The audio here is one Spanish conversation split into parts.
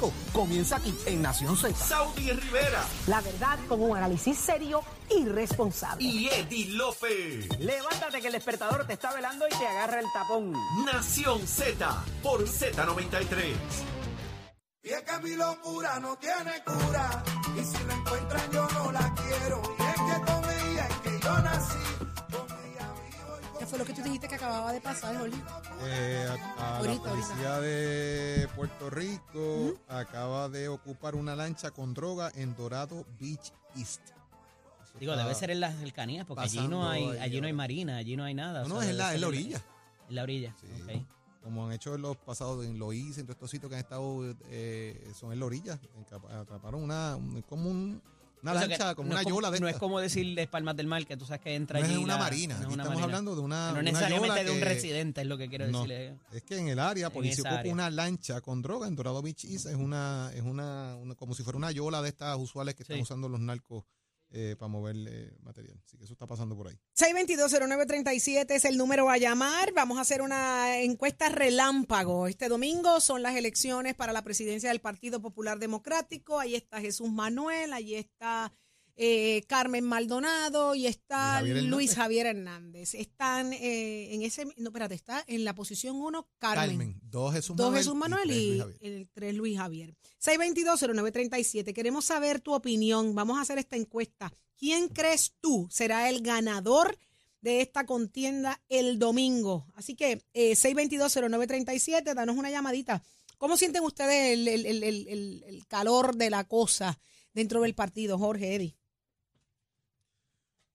Rico comienza aquí en Nación Z. Saudi Rivera La verdad con un análisis serio y responsable. y Eddie Lofe. Levántate que el despertador te está velando y te agarra el tapón. Nación Z por Z93. Y es que mi locura no tiene cura. Y si la encuentran, yo no la quiero. Y es que con ella es que yo nací. Fue lo que tú dijiste que acababa de pasar, Jorge? Eh, a, a Ahorita, la policía de Puerto Rico acaba de ocupar una lancha con droga en Dorado Beach East. Eso Digo, debe ser en las cercanías, porque allí no hay, ahí allí no hay marina, allí no hay nada. No, o no, es la, en la orilla. En la orilla, Sí. ok. Como han hecho en los pasados en Loíza, en todos estos sitios que han estado, eh, son en la orilla. Atraparon una, un- como un- una O sea que lancha, como no una es yola de No es como decirles Palmas del Mar, que tú sabes que entra No es allí. una la- marina, no es una estamos marina. hablando de una, No una necesariamente de un que- residente, es lo que quiero decirle. Es que en el área, policía ocupa área. una lancha con droga en Dorado Beach East, es una, es una, una- como si fuera una yola de estas usuales que están usando los narcos eh, para mover material. Así que eso está pasando por ahí. 6220937 es el número a llamar. Vamos a hacer una encuesta relámpago. Este domingo son las elecciones para la presidencia del Partido Popular Democrático. Ahí está Jesús Manuel, ahí está eh, Carmen Maldonado y está Luis Javier Hernández. Luis Javier Hernández. Están eh, en ese, no, espérate, está en la posición 1 Carmen. Carmen, dos Jesús Dos Manuel. Jesús Manuel tres y, Luis Javier. el 3 Luis Javier. 622-0937. Queremos saber tu opinión. Vamos a hacer esta encuesta. ¿Quién crees tú será el ganador de esta contienda el domingo? Así que eh, 622-0937, danos una llamadita. ¿Cómo sienten ustedes el, el- el- el- calor de la cosa dentro del partido, Jorge Eddy?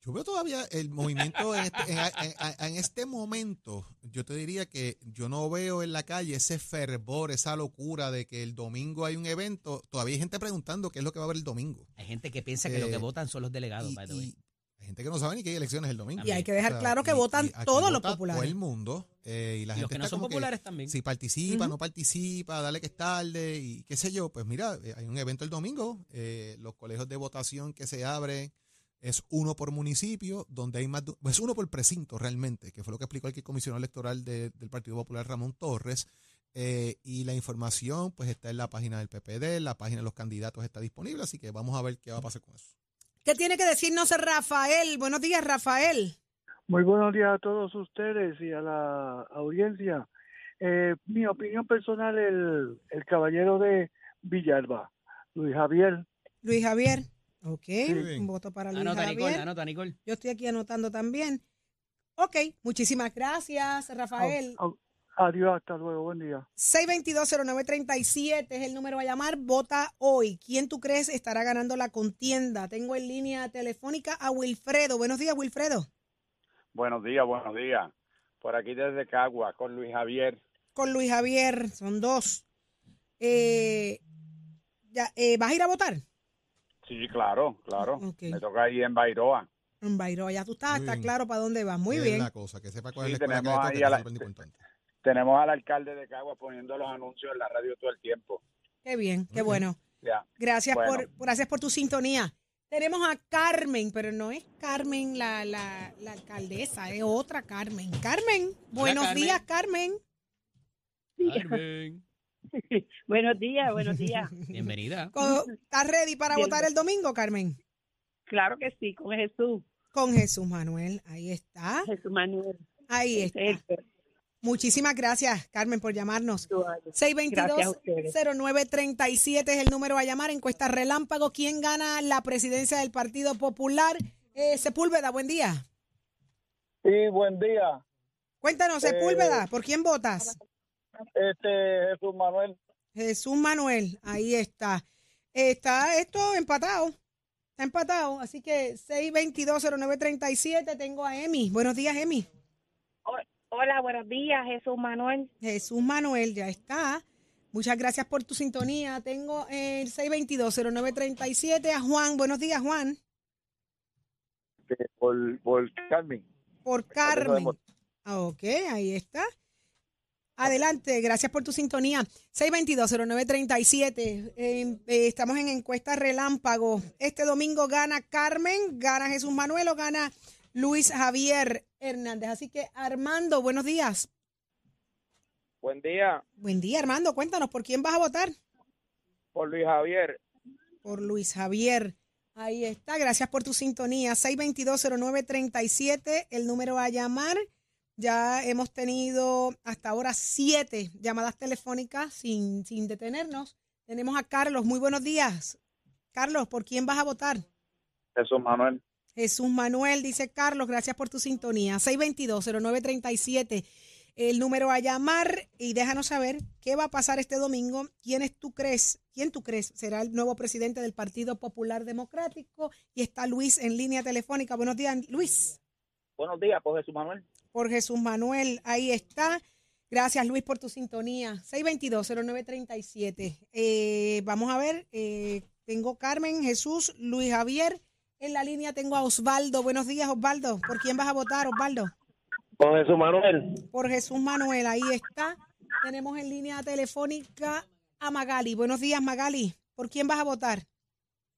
Yo veo todavía el movimiento en este, en- en- en este momento. Yo te diría que yo no veo en la calle ese fervor, esa locura de que el domingo hay un evento. Todavía hay gente preguntando qué es lo que va a haber el domingo. Hay gente que piensa que lo que Eh, votan son los delegados, Y, by the way. y hay gente que no sabe ni que hay elecciones el domingo. Y hay que dejar claro que votan todos los populares. Todo el mundo. eh, y la Y los gente que no está son como que populares también. Si participa, no participa, dale que es tarde y qué sé yo. Pues mira, eh, hay un evento el domingo. eh, los colegios de votación que se abren es uno por municipio, donde hay más es uno por precinto realmente, que fue lo que explicó el comisionado electoral de- del Partido Popular Ramón Torres. eh, y la información pues está en la página del PPD, la página de los candidatos está disponible, así que vamos a ver qué va a pasar con eso. ¿Qué tiene que decirnos Rafael? Buenos días, Rafael. Muy buenos días a todos ustedes y a la audiencia. Eh, mi opinión personal, el, el caballero de Villalba, Luis Javier. Luis Javier. Ok, un voto para Luis Anota, Javier. Nicole, anota, Nicole. Yo estoy aquí anotando también. Ok, muchísimas gracias, Rafael. Adiós, hasta luego, buen día. 622-0937 es el número a llamar. Vota hoy. ¿Quién tú crees estará ganando la contienda? Tengo en línea telefónica a Wilfredo. Buenos días, Wilfredo. Buenos días, buenos días. Por aquí desde Cagua, con Luis Javier. Con Luis Javier, son dos. Eh, ya, eh, ¿Vas a ir a votar? Sí, claro, claro. Me toca ahí en Bairoa. En Bairro, ya tú estás, está claro para dónde vas. Muy Es bien. la cosa, que sepa cuál Sí, es la escuela que le tenemos ahí a la- importante. Al alcalde de Cagua poniendo los anuncios en la radio todo el tiempo. Qué bien, qué bueno. Gracias Bueno. por, por- gracias por tu sintonía. Tenemos a Carmen, pero no es Carmen la, la, la alcaldesa, es otra Carmen. Carmen, buenos Carmen. días, Carmen. Carmen. Buenos días, buenos días. Bienvenida. ¿Estás ready para Bien. votar el domingo, Carmen? Claro que sí, con Jesús, Con Jesús Manuel, ahí está. Jesús Manuel. Ahí está. Muchísimas gracias, Carmen, por llamarnos. personaje. Gracias a ustedes. 622-0937 es el número a llamar. Encuesta Relámpago. ¿Quién gana la presidencia del Partido Popular? Eh, Sepúlveda, buen día. Sí, buen día. Cuéntanos, Eh, Sepúlveda, ¿por quién votas? Este Jesús Manuel. Jesús Manuel, ahí está. Está esto empatado. Está empatado. Así que 622-0937. Tengo a Emi. Buenos días, Emi. Hola, buenos días, Jesús Manuel. Jesús Manuel, ya está. Muchas gracias por tu sintonía. Tengo el 622-0937 a Juan. Buenos días, Juan. Este, por, por Carmen. Por Carmen. Ah, Ok, ahí está. Adelante, gracias por tu sintonía. 622-0937. Eh, eh, estamos en encuesta relámpago. Este domingo gana Carmen, gana Jesús Manuel o gana Luis Javier Hernández. Así que, Armando, buenos días. Buen día. Buen día, Armando. Cuéntanos, ¿por quién vas a votar? por Luis Javier. por Luis Javier. Ahí está, gracias por tu sintonía. 6220937, el número a llamar. Ya hemos tenido hasta ahora siete llamadas telefónicas sin, sin detenernos. Tenemos a Carlos, muy buenos días. Carlos, ¿por quién vas a votar? Jesús Manuel. Jesús Manuel, dice Carlos, gracias por tu sintonía. 622-0937, el número a llamar y déjanos saber qué va a pasar este domingo. ¿Quién tú crees? ¿Quién tú crees será el nuevo presidente del Partido Popular Democrático? Y está Luis en línea telefónica. Buenos días, Luis. Buenos días, por Jesús Manuel. Por Jesús Manuel, ahí está. Gracias, Luis, por tu sintonía. 622-0937. Eh, vamos a ver, eh, tengo Carmen, Jesús, Luis Javier. En la línea tengo a Osvaldo. Buenos días, Osvaldo. ¿Por quién vas a votar, Osvaldo? Por Jesús Manuel. Por Jesús Manuel, ahí está. Tenemos en línea telefónica a Magali. Buenos días, Magali. ¿Por quién vas a votar?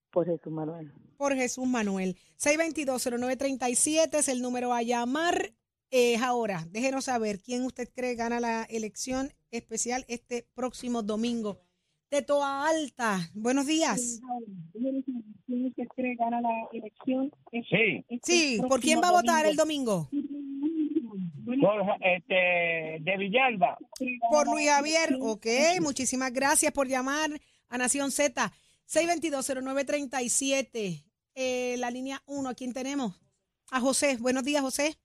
Por Jesús Manuel. Por Jesús Manuel. 622-0937 es el número a llamar. Es ahora. Déjenos saber quién usted cree gana la elección especial este próximo domingo. De Toa Alta. Buenos días. ¿Quién usted cree gana la elección? Sí, Sí, ¿por quién va a votar el domingo? por, este, de Villalba. Por Luis Javier. Ok, muchísimas gracias por llamar a Nación Z. 622-0937. Eh, la línea 1, ¿a quién tenemos? A José. Buenos días, José.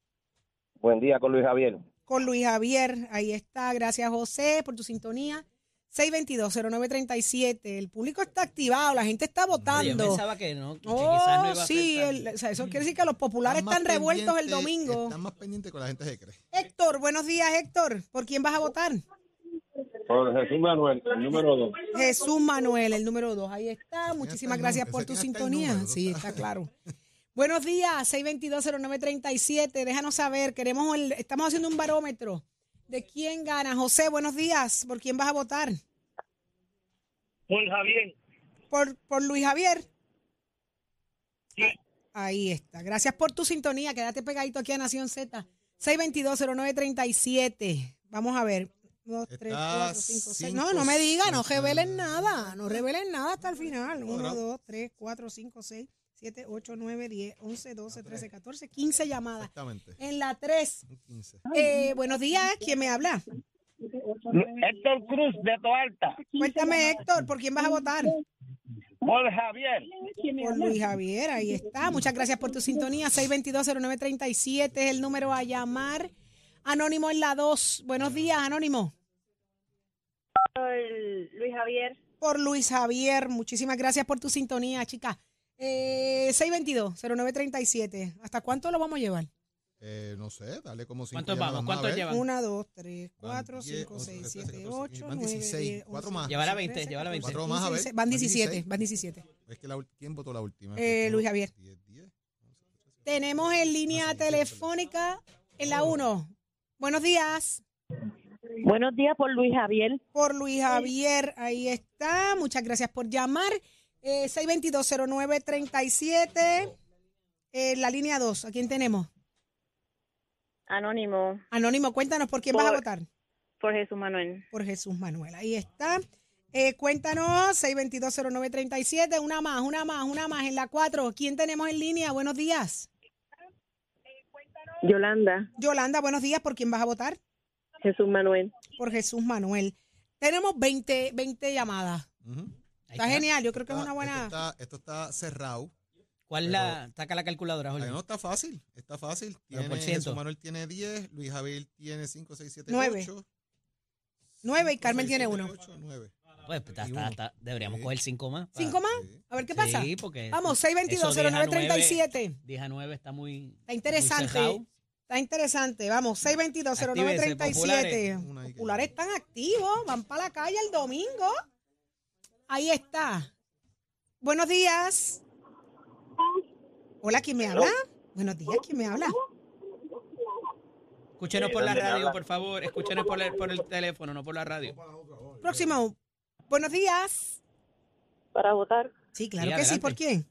Buen día con Luis Javier. Con Luis Javier. Ahí está. Gracias, José, por tu sintonía. 622-0937. El público está activado, la gente está Yo votando. pensaba que no, que Oh, quizás no iba a sí, ser tan- el- o sea, eso quiere decir que los populares están revueltos el domingo. Están más pendientes con la gente se cree. Héctor, buenos días, Héctor. ¿Por quién vas a votar? Por Jesús Manuel, el número dos. Jesús Manuel, el número dos. Ahí está. Muchísimas gracias por tu sintonía. número, Sí, está claro. Buenos días, 622-0937. Déjanos saber. Queremos el- estamos haciendo un barómetro de quién gana. José, buenos días. ¿Por quién vas a votar? Por Javier. ¿Por, por Luis Javier? Ahí está. Gracias por tu sintonía. Quédate pegadito aquí a Nación Z. 622-0937. Vamos a ver. Dos, tres, Está cuatro, cinco, seis. cinco, No, no me diga, no revelen nada. No revelen nada hasta el final. Uno, Ahora. dos, tres, cuatro, cinco, seis, siete, ocho, nueve, diez, once, doce, trece, catorce, quince llamadas. Exactamente. En la tres. Un 15. Eh, buenos días. ¿Quién me habla? Héctor Cruz, de Toalta. Cuéntame, Héctor, ¿por quién vas a votar? Por Javier. Por Luis Javier, ahí está. Muchas gracias por tu sintonía. 622-0937 es el número a llamar. Anónimo en la 2. Buenos días, Anónimo. Por Luis Javier. Por Luis Javier. Muchísimas gracias por tu sintonía, chica. Eh, 622-0937. ¿Hasta cuánto lo vamos a llevar? Eh, no sé, dale como cinco. ¿Cuántos llamadas vamos? a ¿Cuántos llevan? 1, 2, 3, 4, Van 5, 10, 6, 11, 7, 13, 8, van 9, 16, 10, cuatro 11, más. Lleva la 12, 20, lleva la 20. Cuatro más, a ver. Van Van 17, 16. van 17. Es que la, ¿Quién votó la última? Eh, Luis Javier. 10, 10. Tenemos en línea Ah, sí, telefónica en la 1. Buenos días. Buenos días por Luis Javier. por Luis Javier. Ahí está. Muchas gracias por llamar. Eh, 622-0937. Eh, la línea 2. ¿A quién tenemos? Anónimo. Anónimo, cuéntanos por quién vas a votar. Por Jesús Manuel. Por Jesús Manuel. Ahí está. Eh, cuéntanos, 622-0937. Una más, una más, una más. En la 4. ¿Quién tenemos en línea? Buenos días. Yolanda. Yolanda, buenos días. ¿Por quién vas a votar? Jesús Manuel. Por Jesús Manuel. Tenemos 20, 20 llamadas. Está genial. Yo creo que es Está- una buena. Esto está, esto está cerrado. ¿Cuál es la? Saca la calculadora, Jorge. no, está fácil. Está fácil. Tiene, por ciento. Jesús Manuel tiene 10, Luis Javier tiene 5, 6, 7, Nueve. 8. Nueve y Carmen tiene uno. 8, 9. Pues está- está- está- deberíamos Sí. coger cinco más. pa- ¿Cinco más? Sí. A ver qué pasa. Sí, porque. Vamos, eso 622-0937. 10 a 9 está muy. Está interesante. muy. Está interesante. Vamos, 622-0937. Una ahí que- Populares están activos. Van para la calle el domingo. Ahí está. Buenos días. Hola, ¿quién me habla? Buenos días, ¿quién me habla? Escúchenos por la radio, por favor. Escúchenos por el, por el teléfono, no por la radio. Próximo. Buenos días. Para votar Sí, claro Sí, que sí. ¿Por quién?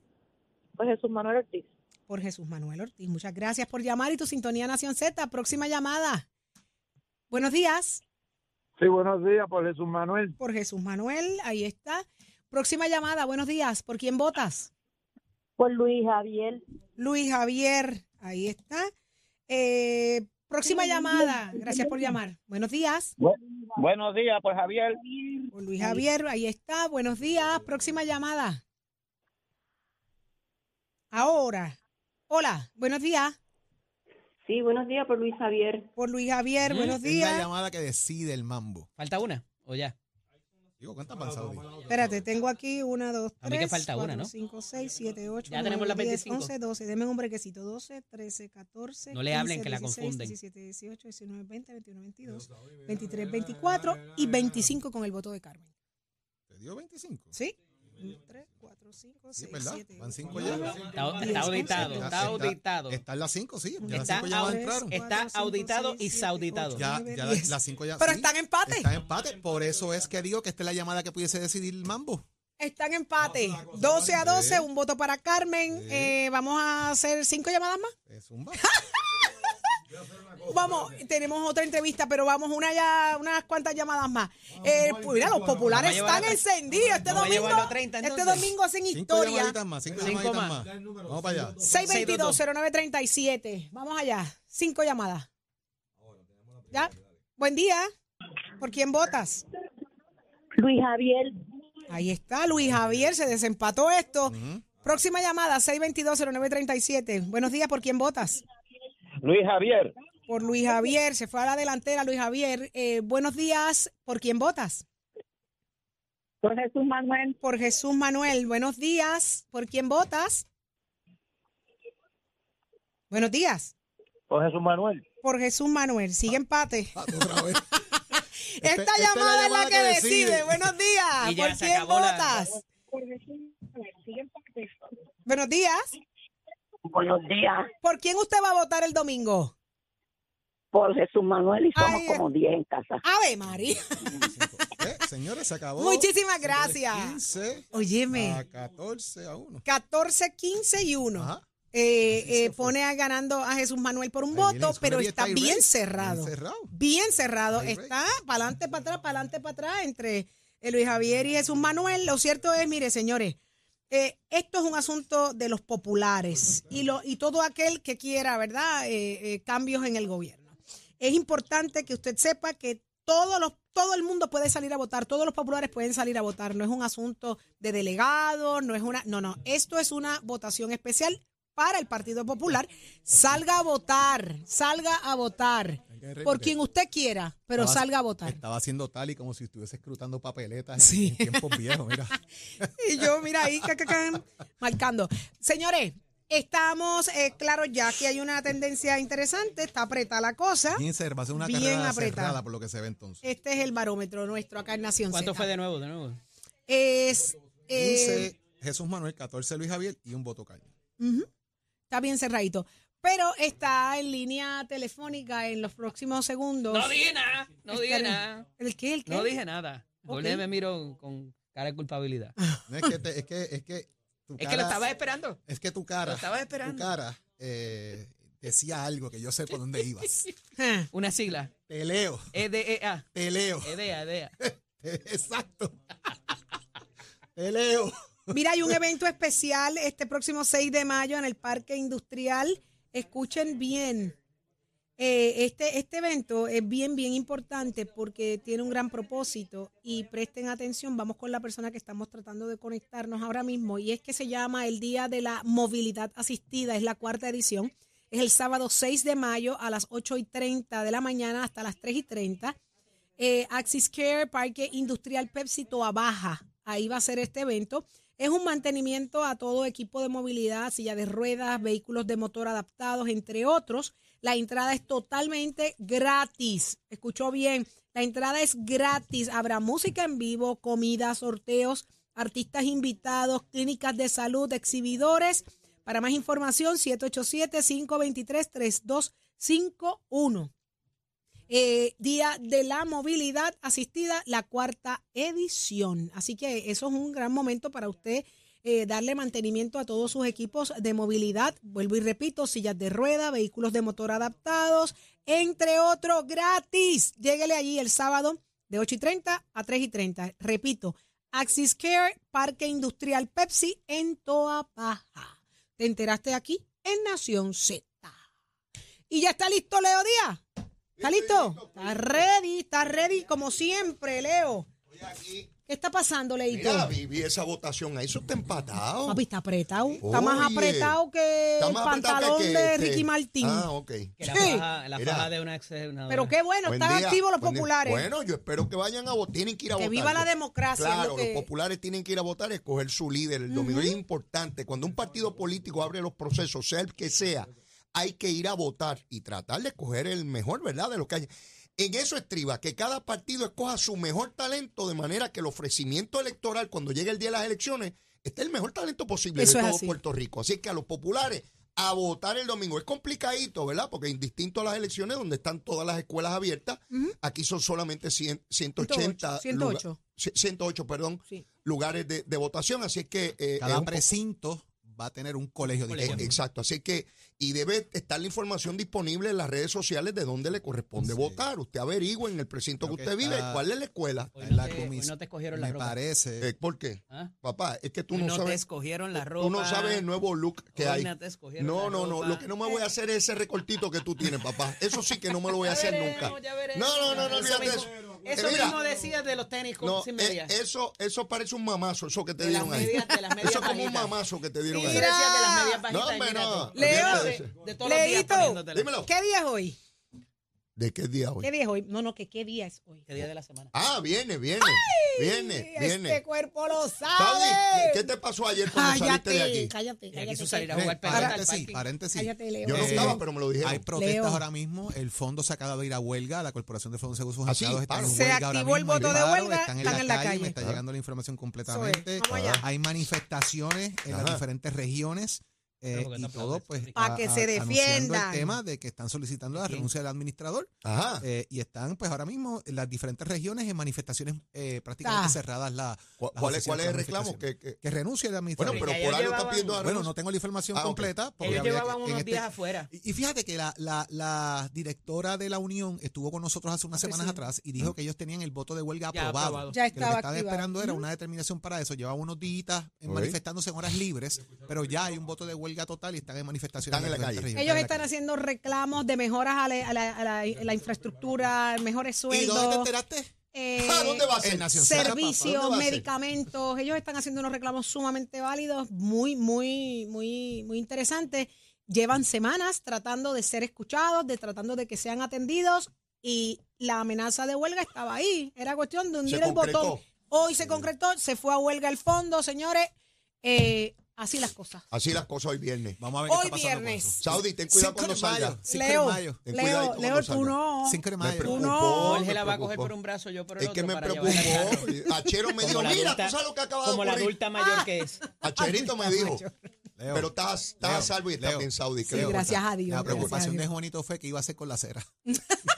por Jesús Manuel Ortiz. Por Jesús Manuel Ortiz. Muchas gracias por llamar y tu sintonía Nación Z. Próxima llamada. Buenos días. Sí, buenos días por Jesús Manuel. Por Jesús Manuel. Ahí está. Próxima llamada, buenos días. ¿Por quién votas? Por Luis Javier. Luis Javier, ahí está. Eh, próxima llamada, gracias por llamar. Buenos días. Buenos días, pues Javier. Por Luis Javier, ahí está. Buenos días. Próxima llamada. Ahora. Hola, buenos días. Sí, buenos días por Luis Javier. Por Luis Javier, buenos Es la días. llamada que decide el mambo. ¿Falta una? ¿O ya? Digo, ¿cuántas van, Saudi? Espérate, tengo aquí una, dos, A mí que tres, falta una, cuatro, ¿no? cinco, seis, siete, ocho, Ya nueve, tenemos las diez, 25. once, doce. Deme un brequecito. 12, 13, 14, No le hablen, 15, que la 16, confunden. 17, 18, 19, 20, 21, 22, 23, 24 y 25 con el voto de Carmen. ¿Te dio 25? ¿Sí? 3, 4, 5, Sí, 6, ¿verdad? 7, Van 5 9, ya. Está, está auditado, está auditado. Está en las 5, sí. Ya las Está 5 llamadas aud- entraron. está auditado y sauditado. Ya, ya la- las 5 ya. Pero sí, están en empate. Está en empate. Por eso es que digo que esta es la llamada que pudiese decidir el mambo. Están en empate. 12 a 12, un voto para Carmen. Eh, vamos a hacer cinco llamadas más. Es un Vamos, tenemos otra entrevista, pero vamos una ya, unas cuantas llamadas más. Eh, pues mira, los populares Vamos a están llevar- encendidos. Este vamos a domingo, llevarlo a 30 este entonces. domingo hacen Cinco historia. llamaditas más. Cinco, Cinco llamaditas más. más. Vamos para allá. 622-0937. Vamos allá. Cinco llamadas. ¿Ya? Buen día. ¿Por quién votas? Luis Javier. Ahí está, Luis Javier. Se desempató esto. Próxima llamada, 622-0937. Buenos días. ¿Por quién votas? Luis Javier. Por Luis Javier. Se fue a la delantera Luis Javier. Eh, buenos días. ¿Por quién votas? Por Jesús Manuel. Por Jesús Manuel. Buenos días. ¿Por quién votas? Buenos días. Por Jesús Manuel. Por Jesús Manuel. Sigue empate. Ah, Otra vez. Esta Este- esta es la llamada es la que que decide. decide. Buenos días. ¿Por quién la- votas? Por Jesús Manuel. Sigue empate. Buenos días. Buenos días. ¿Por quién usted va a votar el domingo? Por Jesús Manuel y somos Ay, como 10 en casa. Ave María. Eh, Señores, se acabó. Muchísimas gracias. 15 Óyeme. a 14 a 1. 14, 15 y 1. Ajá. Eh, eh, pone a ganando a Jesús Manuel por un Ahí voto, viene, pero está bien cerrado. Bien cerrado. Bien cerrado. Está para adelante, para atrás, para adelante, para atrás entre eh, Luis Javier y Jesús Manuel. Lo cierto es, mire, señores, eh, esto es un asunto de los populares y, lo, y todo aquel que quiera, ¿verdad?, Eh, eh, cambios en el gobierno. Es importante que usted sepa que todos los, todo el mundo puede salir a votar, todos los populares pueden salir a votar. No es un asunto de delegados, no es una, no, no, esto es una votación especial para el Partido Popular. Salga a votar, salga a votar por quien usted quiera, pero Estaba- salga a votar. Estaba haciendo tal y como si estuviese escrutando papeletas en- Sí. en, tiempos viejos. Mira. Y yo, mira ahí, ca, ca, ca, marcando. Señores, estamos eh, claros ya que hay una tendencia interesante, está apretada la cosa. Bien cerrada, va a ser una Bien carrera apretada. cerrada por lo que se ve entonces. Este es el barómetro nuestro acá en Nación ¿Cuánto Z. fue de nuevo? De nuevo. Es, eh, 15 Jesús Manuel, 14 Luis Javier y un voto Caño. ujú, está bien cerradito. Pero está en línea telefónica en los próximos segundos. No dije nada, no dije Estaré- nada. ¿El qué? ¿El qué? No dije nada. Ok. Jorge me miró con cara de culpabilidad. No es que, te- es que, es que tu Es que lo cara- estaba esperando. Es que tu cara, Lo estaba esperando. tu cara eh, decía algo que yo sé por dónde ibas. Una sigla. Te leo, EDEA. te leo. EDEA, EDEA. Exacto. Te leo. Mira, hay un evento especial este próximo 6 de mayo en el Parque Industrial. Escuchen bien. Eh, este, este evento es bien, bien importante porque tiene un gran propósito y presten atención. Vamos con la persona que estamos tratando de conectarnos ahora mismo y es que se llama el Día de la Movilidad Asistida. Es la cuarta edición. Es el sábado 6 de mayo a las 8 y 30 de la mañana hasta las 3 y 30. Eh, Axis Care, Parque Industrial Pepsi Toa Baja. Ahí va a ser este evento. Es un mantenimiento a todo equipo de movilidad, silla de ruedas, vehículos de motor adaptados, entre otros. La entrada es totalmente gratis. Escuchó bien. La entrada es gratis. Habrá música en vivo, comida, sorteos, artistas invitados, clínicas de salud, exhibidores. Para más información, 787-523-3251. Eh, Día de la Movilidad Asistida, la cuarta edición. Así que eso es un gran momento para usted eh, darle mantenimiento a todos sus equipos de movilidad. Vuelvo y repito, sillas de rueda, vehículos de motor adaptados, entre otros, gratis. Lléguele allí el sábado de 8 y 30 a 3 y 30. Repito, Axis Care, Parque Industrial Pepsi en Toa Baja. Te enteraste aquí en Nación Z. Y ya está listo Leo Díaz. ¿Está listo? Está ready, está ready como siempre, Leo. ¿Qué está pasando, Leito? Mira, Vivi, esa votación ahí, eso está empatado. Papi, está apretado. Está más apretado que el apretado pantalón que- de que- Ricky Martín. Ah, ok. Que la Sí. faja, la Mira. faja de una ex senadora. Pero qué bueno, Buen están día, activos los buen día. populares. Bueno, yo espero que vayan a votar. Tienen que ir a Que votar. viva la democracia, Claro, lo que- los populares tienen que ir a votar y escoger su líder el domingo. Es importante. Cuando un partido político abre los procesos, sea el que sea, hay que ir a votar y tratar de escoger el mejor, ¿verdad? De lo que hay. En eso estriba que cada partido escoja su mejor talento de manera que el ofrecimiento electoral, cuando llegue el día de las elecciones, esté el mejor talento posible Eso de todo así. Puerto Rico. Así que a los populares a votar el domingo. Es complicadito, ¿verdad? Porque indistinto a las elecciones donde están todas las escuelas abiertas, aquí son solamente 100 180, 108. lugar- 108, perdón, Sí. lugares de, de votación. Así es que... eh, es Cada precinto va a tener un colegio diferente. Exacto, así que, y debe estar la información disponible en las redes sociales de dónde le corresponde Sí. votar. Usted averigua en el precinto Creo que que usted vive cuál es la escuela. Hoy En no, la te, hoy no te escogieron la Me ropa. parece. Eh, ¿Por qué? ¿Ah? Papá, es que tú Hoy no, no te sabes. escogieron la Tú ropa. no sabes el nuevo look que Hoy hay. no te escogieron No, la no. Lo que no me voy a hacer es ese recortito que tú tienes, papá. Eso sí que no me lo voy a hacer veremos, nunca. ya veremos. No, no, no, no, olvídate eso. Eso mira, mismo decías de los tenis con, No, sin eh, medias. eso, eso parece un mamazo, eso que te De las dieron ahí. medias- de las medias Eso es como un mamazo que te dieron Eso ahí. Mira. de las medias No, bajitas. hombre, mira no. Leo, de todos los días. Dímelo. ¿Qué día es hoy? ¿De qué día hoy? ¿Qué día es hoy? No, no, que qué día es hoy. ¿Qué día de la semana? Ah, viene, viene. Viene, viene. Este cuerpo lo sabe. ¿qué, qué te pasó ayer cuando saliste de Cállate, aquí? cállate, Y cállate. quiso salir a jugar pelota al paréntesis. Cállate, Leo. Yo no estaba, pero me lo dijeron. Hay protestas Leo. ahora mismo. El fondo se acaba de ir a huelga. La Corporación de Fondos de Seguros Ah, sí, Empleados está en. Se huelga ahora activó el voto de huelga, Están en la, calle. Me está Ah. llegando la información completamente. Hay manifestaciones en las diferentes regiones. Eh, Pero y todo, pues, Ricky. Pa' a- que a- se defiendan. el tema de que están solicitando la renuncia del administrador Ajá. eh, y están, pues, ahora mismo en las diferentes regiones en manifestaciones eh, prácticamente Ah. cerradas. La, ¿Cuál, es, cuál es el reclamo? Que, que- Que renuncie el bueno, administrador. pero ya por algo llevaban- está pidiendo Bueno, no tengo la información Ah, completa. porque Ellos llevaban unos este- días afuera. y y fíjate que la, la, la directora de la Unión estuvo con nosotros hace unas semanas atrás y dijo que ellos tenían el voto de huelga Ya aprobado. aprobado. Ya que lo estaba que estaban activado. esperando era una determinación para eso. Llevaban unos días manifestándose en horas libres, pero ya hay un voto de huelga total y están en manifestaciones. Están en la calle. Ellos están calle. haciendo reclamos de mejoras a la, a la- a la- a la infraestructura, mejores ¿Y dónde te sueldos, enteraste? eh, ¿Dónde va a ser? Servicios, medicamentos. Ellos están haciendo unos reclamos sumamente válidos, muy, muy, muy, muy interesantes. Llevan semanas tratando de ser escuchados, de tratando de que sean atendidos y la amenaza de huelga estaba ahí. Era cuestión de hundir el botón. Hoy se concretó, se fue a huelga el fondo, señores. Eh, así las cosas. Así las cosas hoy viernes. Vamos a ver qué Hoy está pasando con viernes. eso. Saudi, ten cuidado 5 cuando salga. 5 Leo, mayo. Ten Leo, Leo, tú no. 5 de Me mayo. preocupó, no. Jorge la va a coger por un brazo, yo por el Es otro que me preocupó. Achero me dijo, mira, tú sabes lo que acaba de Como la adulta mayor que es. Acherito me dijo. Leo, Pero estás, estás a salvo y estás bien, Saudi. Sí, creo. gracias a Dios. La preocupación Dios. de Juanito fue que iba a hacer con la cera.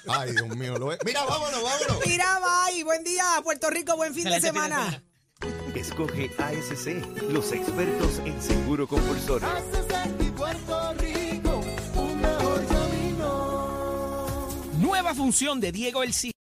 Ay, Dios mío. Lo ve- Mira, vámonos, vámonos. Mira, bye. Buen día, Puerto Rico. Buen fin de Excelente semana. Escoge ASC, los expertos en seguro compulsorio. Nueva función de Diego El Cis-